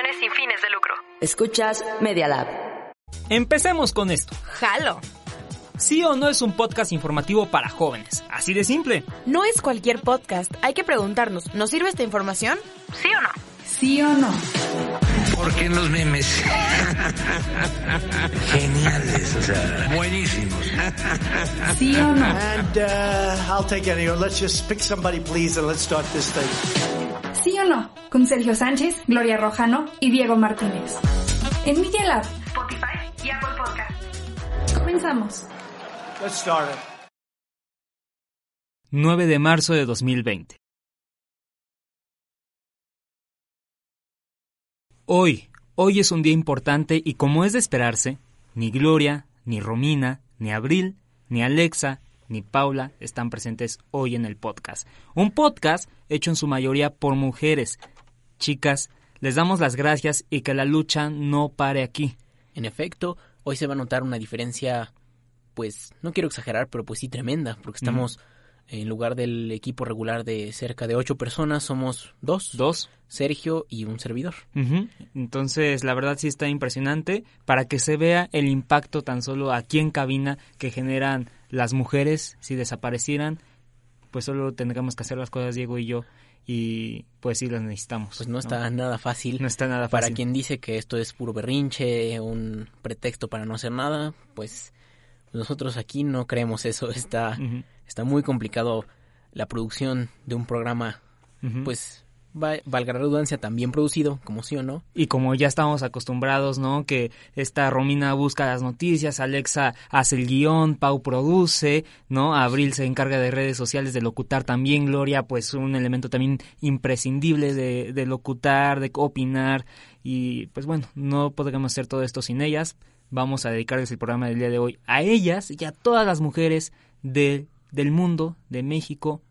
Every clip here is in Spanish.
Transmisiones sin fines de lucro. Escuchas Media Lab. Empecemos con esto. Jalo. Sí o no es un podcast informativo para jóvenes. Así de simple. No es cualquier podcast. Hay que preguntarnos, ¿nos sirve esta información? ¿Sí o no? ¿Sí o no? Porque en los memes. Geniales, o sea, buenísimos. ¿Sí o no? And uh, I'll take any. Let's just pick somebody, please, and let's start this thing. ¿Sí o no? Con Sergio Sánchez, Gloria Rojano y Diego Martínez. En Media Lab, Spotify y Apple Podcast. Comenzamos. Let's start it. 9 de marzo de 2020. Hoy, hoy es un día importante y como es de esperarse, ni Gloria, ni Romina, ni Abril, ni Alexa, ni Paula están presentes hoy en el podcast. Un podcast hecho en su mayoría por mujeres. Chicas, les damos las gracias y que la lucha no pare aquí. En efecto, hoy se va a notar una diferencia, pues, no quiero exagerar, pero pues sí tremenda, porque estamos, en lugar del equipo regular de cerca de ocho personas, somos dos. Dos. Sergio y un servidor. Entonces, la verdad sí está impresionante para que se vea el impacto tan solo aquí en cabina que generan las mujeres si desaparecieran. Pues solo tendríamos que hacer las cosas Diego y yo y pues sí las necesitamos. Pues no está nada fácil. No está nada Para fácil. quien dice que esto es puro berrinche, un pretexto para no hacer nada, pues nosotros aquí no creemos eso. Está, está muy complicado la producción de un programa, ujú. pues va- valga la redundancia, tan bien producido, como sí o no. Y como ya estamos acostumbrados, ¿no? Que esta Romina busca las noticias, Alexa hace el guion, Pau produce, ¿no? Abril se encarga de redes sociales, de locutar también, Gloria, pues un elemento también imprescindible de, de locutar, de opinar. Y pues bueno, no podremos hacer todo esto sin ellas. Vamos a dedicarles el programa del día de hoy a ellas y a todas las mujeres de, del mundo, de México.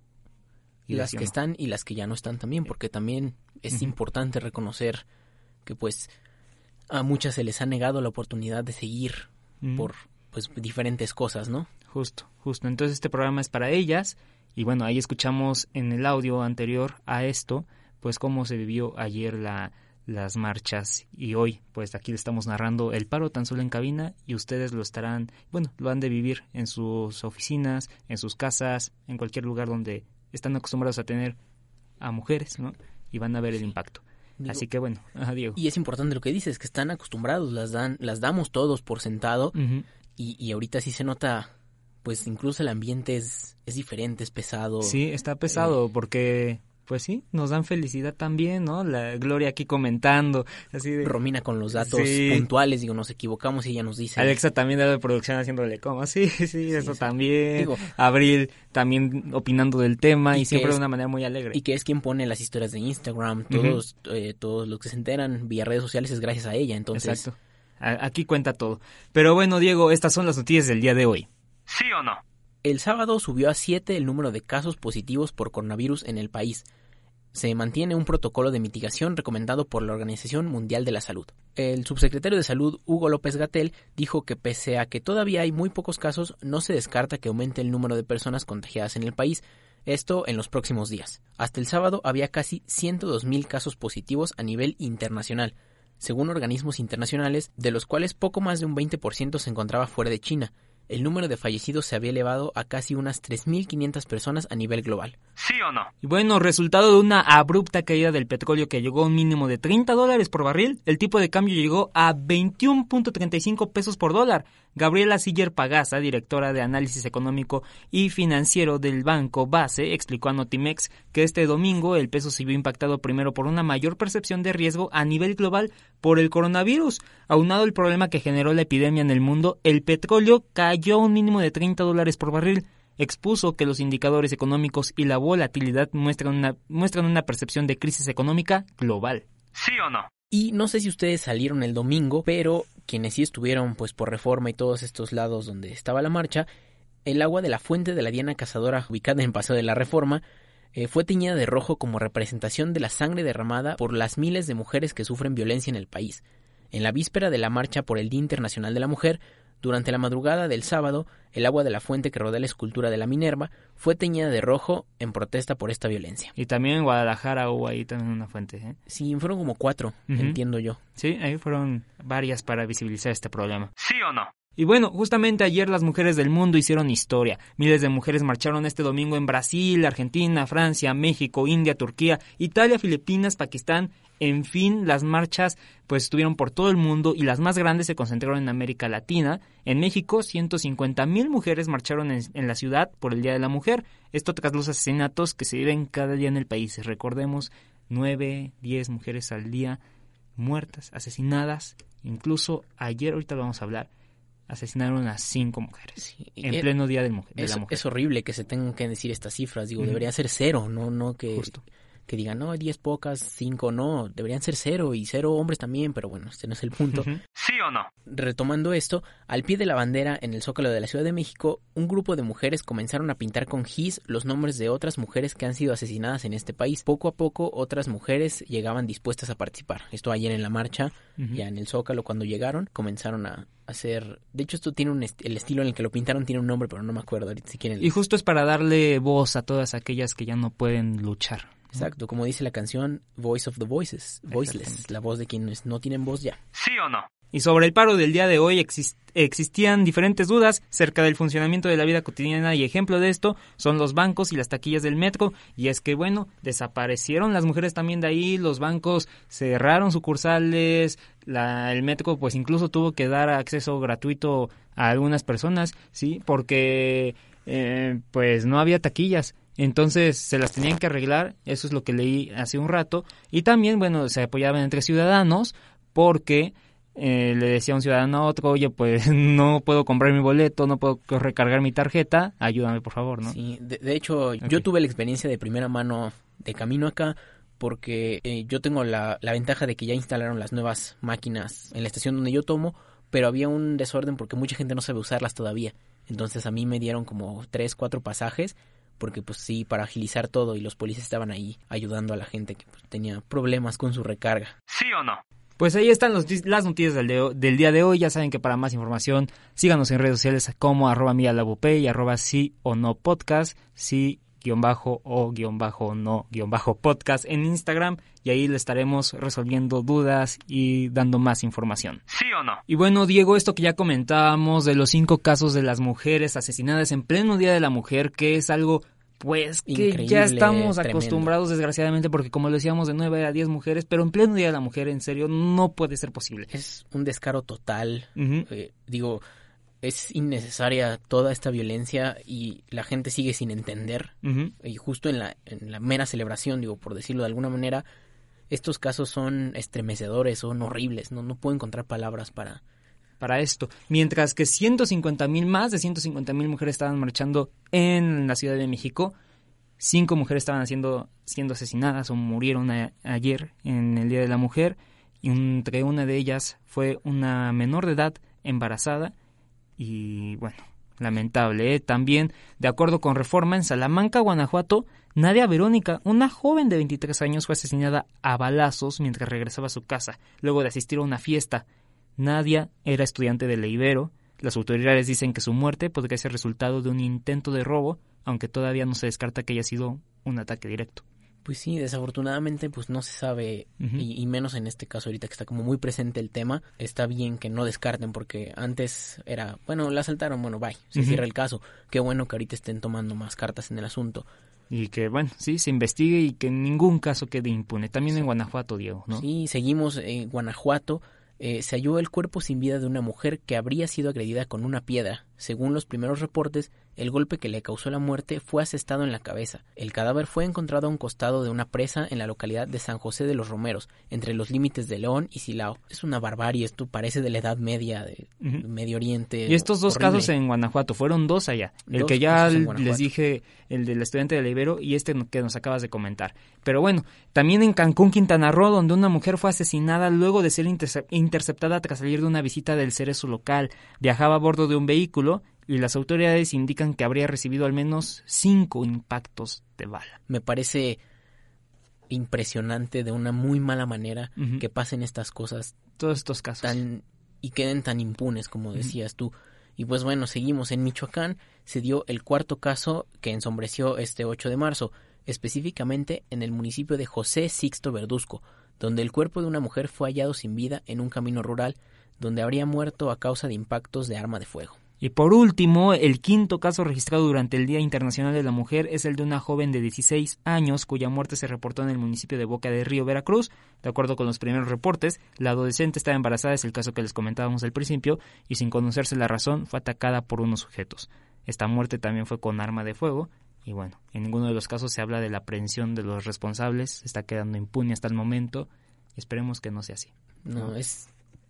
Y las que están y las que ya no están también, porque también es importante reconocer que pues a muchas se les ha negado la oportunidad de seguir por pues diferentes cosas, ¿no? Justo, justo. Entonces este programa es para ellas y bueno, ahí escuchamos en el audio anterior a esto, pues cómo se vivió ayer la, las marchas y hoy pues aquí le estamos narrando el paro tan solo en cabina y ustedes lo estarán, bueno, lo han de vivir en sus oficinas, en sus casas, en cualquier lugar donde están acostumbrados a tener a mujeres, ¿no? Y van a ver el impacto. Digo, Así que bueno, ajá, Diego. Y es importante lo que dices, que están acostumbrados, las dan, las damos todos por sentado y, y ahorita sí se nota, pues incluso el ambiente es, es diferente, es pesado. Sí, está pesado porque, pues sí, nos dan felicidad también, ¿no? La Gloria aquí comentando, así de... Romina con los datos Sí. puntuales, digo, nos equivocamos y ella nos dice. Alexa también de producción haciéndole como, sí, sí, eso sí. también. Digo- Abril también opinando del tema y, siempre es- de una manera muy alegre. Y que es quien pone las historias de Instagram, todos, eh, todos los que se enteran vía redes sociales es gracias a ella, entonces Exacto. A- Aquí cuenta todo. Pero bueno, Diego, estas son las noticias del día de hoy. ¿Sí o no? El sábado subió a 7 el número de casos positivos por coronavirus en el país. Se mantiene un protocolo de mitigación recomendado por la Organización Mundial de la Salud. El subsecretario de Salud, Hugo López Gatel, dijo que pese a que todavía hay muy pocos casos, no se descarta que aumente el número de personas contagiadas en el país, esto en los próximos días. Hasta el sábado había casi 102.000 casos positivos a nivel internacional, según organismos internacionales, de los cuales poco más de un 20% se encontraba fuera de China. El número de fallecidos se había elevado a casi unas 3.500 personas a nivel global. ¿Sí o no? Y bueno, resultado de una abrupta caída del petróleo que llegó a un mínimo de 30 dólares por barril, el tipo de cambio llegó a 21.35 pesos por dólar. Gabriela Siller Pagasa, directora de análisis económico y financiero del banco Base, explicó a Notimex que este domingo el peso se vio impactado primero por una mayor percepción de riesgo a nivel global por el coronavirus. Aunado el problema que generó la epidemia en el mundo, el petróleo cayó a un mínimo de 30 dólares por barril. expuso que los indicadores económicos y la volatilidad muestran una, muestran una percepción de crisis económica global. ¿Sí o no? Y no sé si ustedes salieron el domingo, pero quienes sí estuvieron pues por reforma y todos estos lados donde estaba la marcha, el agua de la fuente de la Diana Cazadora ubicada en Paseo de la Reforma eh, fue teñida de rojo como representación de la sangre derramada por las miles de mujeres que sufren violencia en el país. En la víspera de la marcha por el Día Internacional de la Mujer, durante la madrugada del sábado, el agua de la fuente que rodea la escultura de la Minerva fue teñida de rojo en protesta por esta violencia. Y también en Guadalajara hubo ahí también una fuente. ¿eh? Sí, fueron como cuatro, entiendo yo. Sí, ahí fueron varias para visibilizar este problema. ¿Sí o no? Y bueno, justamente ayer las mujeres del mundo hicieron historia. Miles de mujeres marcharon este domingo en Brasil, Argentina, Francia, México, India, Turquía, Italia, Filipinas, Pakistán. En fin, las marchas pues estuvieron por todo el mundo y las más grandes se concentraron en América Latina. En México, 150 mil mujeres marcharon en, la ciudad por el Día de la Mujer. Esto tras los asesinatos que se viven cada día en el país. Recordemos, 9, 10 mujeres al día muertas, asesinadas. Incluso ayer, ahorita lo vamos a hablar, asesinaron a cinco mujeres Sí, en eh, pleno día de Es, la mujer. es horrible que se tengan que decir estas cifras. Digo, debería ser cero, no, no que, Justo. Que digan, no, 10 pocas, 5 no. Deberían ser cero y cero hombres también, pero bueno, este no es el punto. ¿Sí o no? Retomando esto, al pie de la bandera en el Zócalo de la Ciudad de México, un grupo de mujeres comenzaron a pintar con gis los nombres de otras mujeres que han sido asesinadas en este país. Poco a poco, otras mujeres llegaban dispuestas a participar. Esto ayer en la marcha, ya en el Zócalo, cuando llegaron, comenzaron a hacer... De hecho, esto tiene un est- el estilo en el que lo pintaron tiene un nombre, pero no me acuerdo ahorita si quieren. Y justo es para darle voz a todas aquellas que ya no pueden luchar. Exacto, como dice la canción Voice of the Voices, Voiceless, la voz de quienes no tienen voz ya. ¿Sí o no? Y sobre el paro del día de hoy exis- existían diferentes dudas cerca del funcionamiento de la vida cotidiana y ejemplo de esto son los bancos y las taquillas del metro y es que bueno, desaparecieron las mujeres también de ahí, los bancos cerraron sucursales, la, el metro pues incluso tuvo que dar acceso gratuito a algunas personas, sí, porque eh, pues no había taquillas. Entonces se las tenían que arreglar, eso es lo que leí hace un rato. Y también, bueno, se apoyaban entre ciudadanos porque eh, le decía un ciudadano a otro, oye, pues no puedo comprar mi boleto, no puedo recargar mi tarjeta, ayúdame por favor, ¿no? Sí, de, de hecho, yo tuve la experiencia de primera mano de camino acá porque eh, yo tengo la, la ventaja de que ya instalaron las nuevas máquinas en la estación donde yo tomo, pero había un desorden porque mucha gente no sabe usarlas todavía. Entonces a mí me dieron como tres, cuatro pasajes porque pues sí, para agilizar todo y los policías estaban ahí ayudando a la gente que pues, tenía problemas con su recarga. ¿Sí o no? Pues ahí están los, las noticias del, de- del día de hoy. Ya saben que para más información síganos en redes sociales como arroba Mía y arroba sí o no podcast, sí guion bajo o guion bajo no guion bajo podcast en Instagram y ahí le estaremos resolviendo dudas y dando más información. ¿Sí o no? Y bueno, Diego, esto que ya comentábamos de los cinco casos de las mujeres asesinadas en pleno Día de la Mujer, que es algo pues que Increíble, ya estamos tremendo. acostumbrados desgraciadamente porque como lo decíamos de 9 a 10 mujeres, pero en pleno Día de la Mujer en serio no puede ser posible. Es un descaro total. Eh, digo, es innecesaria toda esta violencia y la gente sigue sin entender. Y justo en la, en la mera celebración, digo, por decirlo de alguna manera, estos casos son estremecedores, son horribles. No, no puedo encontrar palabras para... para esto. Mientras que 150 mil, más de 150 mil mujeres estaban marchando en la Ciudad de México. Cinco mujeres estaban siendo, siendo asesinadas o murieron a- ayer en el Día de la Mujer. Y entre una de ellas fue una menor de edad embarazada. Y bueno, lamentable. ¿eh? También, de acuerdo con Reforma, en Salamanca, Guanajuato, Nadia Verónica, una joven de 23 años, fue asesinada a balazos mientras regresaba a su casa, luego de asistir a una fiesta. Nadia era estudiante de Leibero. Las autoridades dicen que su muerte podría ser resultado de un intento de robo, aunque todavía no se descarta que haya sido un ataque directo. Pues sí, desafortunadamente pues no se sabe y, y menos en este caso ahorita que está como muy presente el tema. Está bien que no descarten porque antes era, bueno, la asaltaron, bueno, bye, se cierra el caso. Qué bueno que ahorita estén tomando más cartas en el asunto. Y que, bueno, sí, se investigue y que en ningún caso quede impune. También en Guanajuato, Diego, ¿no? Sí, seguimos en Guanajuato. eh, se halló el cuerpo sin vida de una mujer que habría sido agredida con una piedra Según los primeros reportes, el golpe que le causó la muerte fue asestado en la cabeza. El cadáver fue encontrado a un costado de una presa en la localidad de San José de los Romeros, entre los límites de León y Silao. Es una barbarie, esto parece de la Edad Media, de Medio Oriente. Y estos dos horrible. casos en Guanajuato, fueron dos allá. El Dos que ya les dije, el del estudiante de Ibero y este que nos acabas de comentar. Pero bueno, también en Cancún, Quintana Roo, donde una mujer fue asesinada luego de ser interce- interceptada tras salir de una visita del cerezo local. Viajaba a bordo de un vehículo y las autoridades indican que habría recibido al menos cinco impactos de bala. Me parece impresionante de una muy mala manera que pasen estas cosas Todos estos casos. tan y queden tan impunes como decías tú. Y pues bueno, seguimos en Michoacán, se dio el cuarto caso que ensombreció este 8 de marzo, específicamente en el municipio de José Sixto Verduzco, donde el cuerpo de una mujer fue hallado sin vida en un camino rural donde habría muerto a causa de impactos de arma de fuego. Y por último, el quinto caso registrado durante el Día Internacional de la Mujer es el de una joven de 16 años cuya muerte se reportó en el municipio de Boca de Río, Veracruz. De acuerdo con los primeros reportes, la adolescente estaba embarazada, es el caso que les comentábamos al principio, y sin conocerse la razón fue atacada por unos sujetos. Esta muerte también fue con arma de fuego. Y bueno, en ninguno de los casos se habla de la aprehensión de los responsables, está quedando impune hasta el momento. Esperemos que no sea así. No, es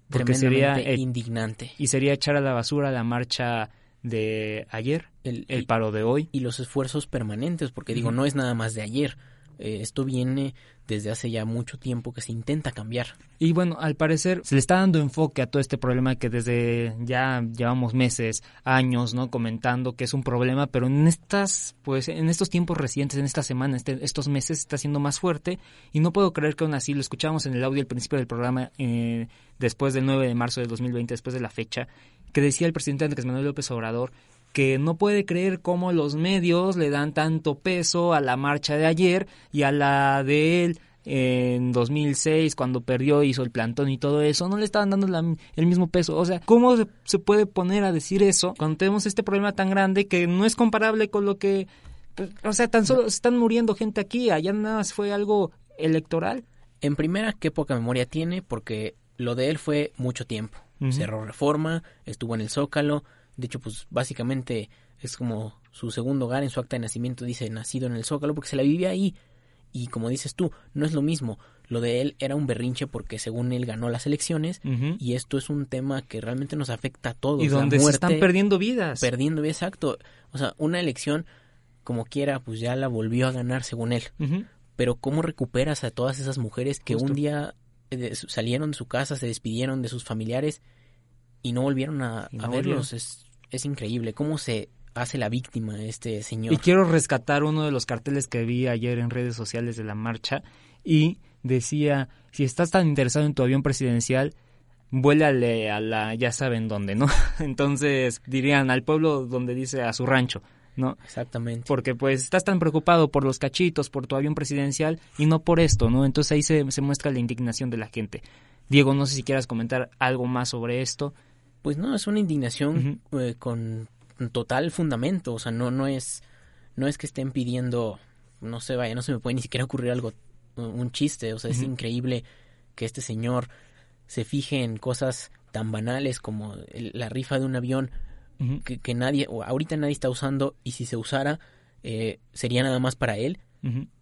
Porque sería, eh, indignante. Y sería echar a la basura la marcha de ayer, El, el paro de hoy. y los esfuerzos permanentes, porque digo, no es nada más de ayer. Eh, esto viene desde hace ya mucho tiempo que se intenta cambiar. Y bueno, al parecer se le está dando enfoque a todo este problema que desde ya llevamos meses, años, ¿no? Comentando que es un problema, pero en estas, pues, en estos tiempos recientes, en esta semana, este- estos meses está siendo más fuerte y no puedo creer que aún así lo escuchamos en el audio al principio del programa, eh, después del 9 de marzo de 2020, después de la fecha, que decía el presidente Andrés Manuel López Obrador que no puede creer cómo los medios le dan tanto peso a la marcha de ayer y a la de él en 2006 cuando perdió hizo el plantón y todo eso no le estaban dando la- el mismo peso o sea cómo se, se puede poner a decir eso cuando tenemos este problema tan grande que no es comparable con lo que pues, o sea tan solo se están muriendo gente aquí allá nada más fue algo electoral En primera, qué poca memoria tiene, porque lo de él fue mucho tiempo. Cerró reforma, estuvo en el Zócalo. De hecho, pues básicamente es como su segundo hogar en su acta de nacimiento, dice nacido en el Zócalo, porque se la vivía ahí. Y como dices tú, no es lo mismo. Lo de él era un berrinche porque según él ganó las elecciones. Y esto es un tema que realmente nos afecta a todos. y la donde se están perdiendo vidas perdiendo, exacto. O sea, una elección, como quiera, pues ya la volvió a ganar según él. Pero ¿cómo recuperas a todas esas mujeres que Justo. un día eh, salieron de su casa, se despidieron de sus familiares y no volvieron a, no a verlos? Es, es increíble. ¿Cómo se hace la víctima este señor? Y quiero rescatar uno de los carteles que vi ayer en redes sociales de la marcha y decía, si estás tan interesado en tu avión presidencial, vuélale a la, ya saben dónde, ¿no? Entonces dirían al pueblo donde dice a su rancho, ¿no? Exactamente. Porque pues estás tan preocupado por los cachitos, por tu avión presidencial y no por esto, ¿no? Entonces ahí se, se muestra la indignación de la gente. Diego, no sé si quieras comentar algo más sobre esto. Pues no, es una indignación eh, con total fundamento. O sea, no, no es, no es que estén pidiendo, no sé, vaya, no se me puede ni siquiera ocurrir algo, un chiste. O sea, es increíble que este señor se fije en cosas tan banales como el- la rifa de un avión que, que nadie, o ahorita nadie está usando y si se usara eh, sería nada más para él.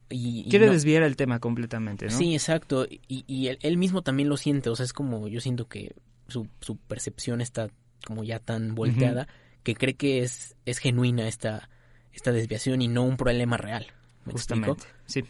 Y, y Quiere no- desviar el tema completamente, ¿no? Sí, exacto. Y, y él, él mismo también lo siente. O sea, es como yo siento que su, su percepción está como ya tan volteada que cree que es, es genuina esta, esta desviación y no un problema real. ¿Me Justamente, explico? sí.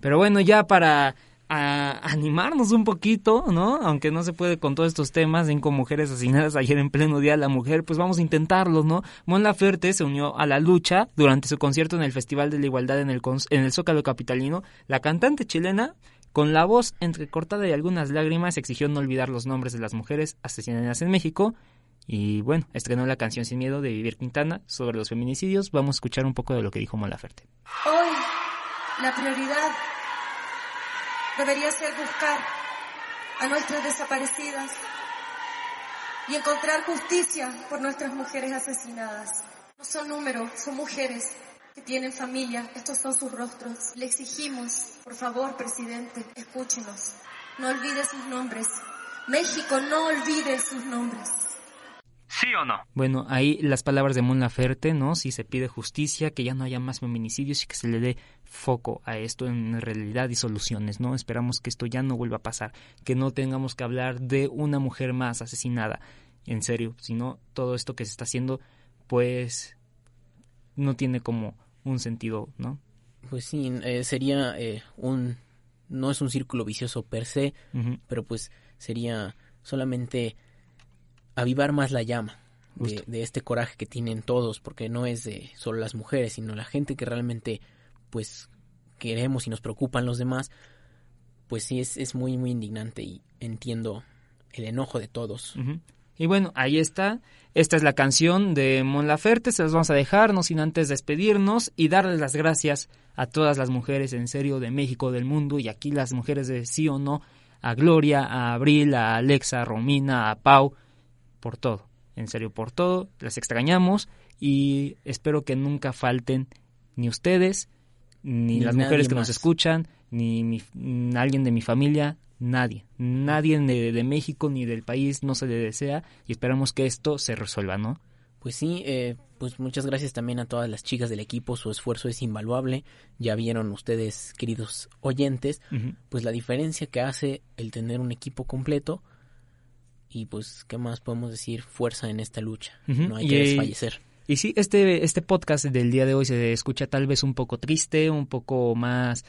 Pero bueno, ya para a- animarnos un poquito, ¿no? Aunque no se puede con todos estos temas, cinco mujeres asesinadas ayer en pleno Día de la Mujer, pues vamos a intentarlo, ¿no? Mon Laferte se unió a la lucha durante su concierto en el Festival de la Igualdad en el, en el Zócalo Capitalino. La cantante chilena, con la voz entrecortada y algunas lágrimas, exigió no olvidar los nombres de las mujeres asesinadas en México. Y bueno, estrenó la canción Sin Miedo de Vivir Quintana sobre los feminicidios. Vamos a escuchar un poco de lo que dijo Mon Laferte. Hoy la prioridad debería ser buscar a nuestras desaparecidas y encontrar justicia por nuestras mujeres asesinadas. No son números, son mujeres que tienen familia, estos son sus rostros. Le exigimos, por favor, presidente, escúchenos. No olvide sus nombres. México no olvide sus nombres. ¿Sí o no? Bueno, ahí las palabras de Mon Laferte, ¿no? Si se pide justicia, que ya no haya más feminicidios y que se le dé foco a esto en realidad y soluciones, ¿no? Esperamos que esto ya no vuelva a pasar, que no tengamos que hablar de una mujer más asesinada, en serio, sino todo esto que se está haciendo, pues no tiene como un sentido, ¿no? Pues sí, eh, sería eh, un no es un círculo vicioso per se, pero pues sería solamente avivar más la llama de, este coraje que tienen todos, porque no es de solo las mujeres, sino la gente que realmente pues queremos y nos preocupan los demás, pues sí es, es muy muy indignante y entiendo el enojo de todos. Y bueno, ahí está. Esta es la canción de Mon Laferte. Se las vamos a dejar, no sin antes despedirnos y darles las gracias a todas las mujeres en serio de México, del mundo, y aquí las mujeres de sí o no, a Gloria, a Abril, a Alexa, a Romina, a Pau, por todo. En serio, por todo. Las extrañamos y espero que nunca falten ni ustedes, ni, las mujeres que nos escuchan, ni alguien de mi familia, nadie, nadie de, de, México ni del país no se le desea y esperamos que esto se resuelva, ¿no? Pues sí, eh, pues muchas gracias también a todas las chicas del equipo, su esfuerzo es invaluable, ya vieron ustedes, queridos oyentes, pues la diferencia que hace el tener un equipo completo y pues, ¿qué más podemos decir? Fuerza en esta lucha, no hay que desfallecer. Y sí, este, este podcast del día de hoy se escucha tal vez un poco triste, un poco más,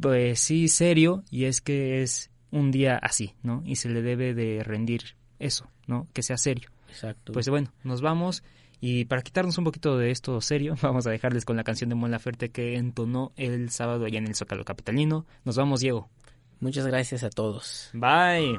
pues sí, serio, y es que es un día así, ¿no? Y se le debe de rendir eso, ¿no? Que sea serio. Exacto. Pues bueno, nos vamos y para quitarnos un poquito de esto serio, vamos a dejarles con la canción de Mon Laferte que entonó el sábado allá en el Zócalo Capitalino. Nos vamos, Diego. Muchas gracias a todos. Bye.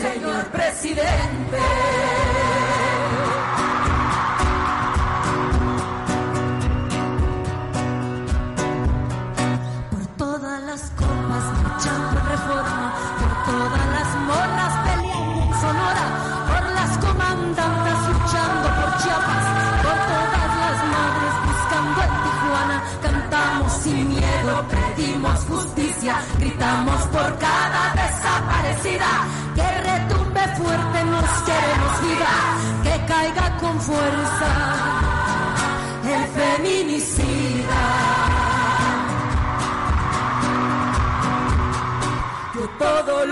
señor presidente.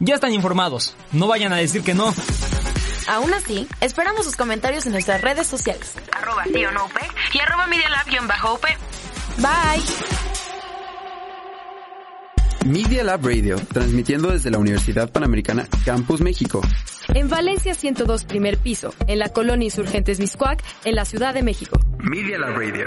Ya están informados, no vayan a decir que no. Aún así, esperamos sus comentarios en nuestras redes sociales. Arroba tío no UP y arroba medialab-up. Bye. Media Lab Radio, transmitiendo desde la Universidad Panamericana Campus México. En Valencia 102 primer piso, en la colonia Insurgentes Miscuac, en la Ciudad de México. Media Lab Radio.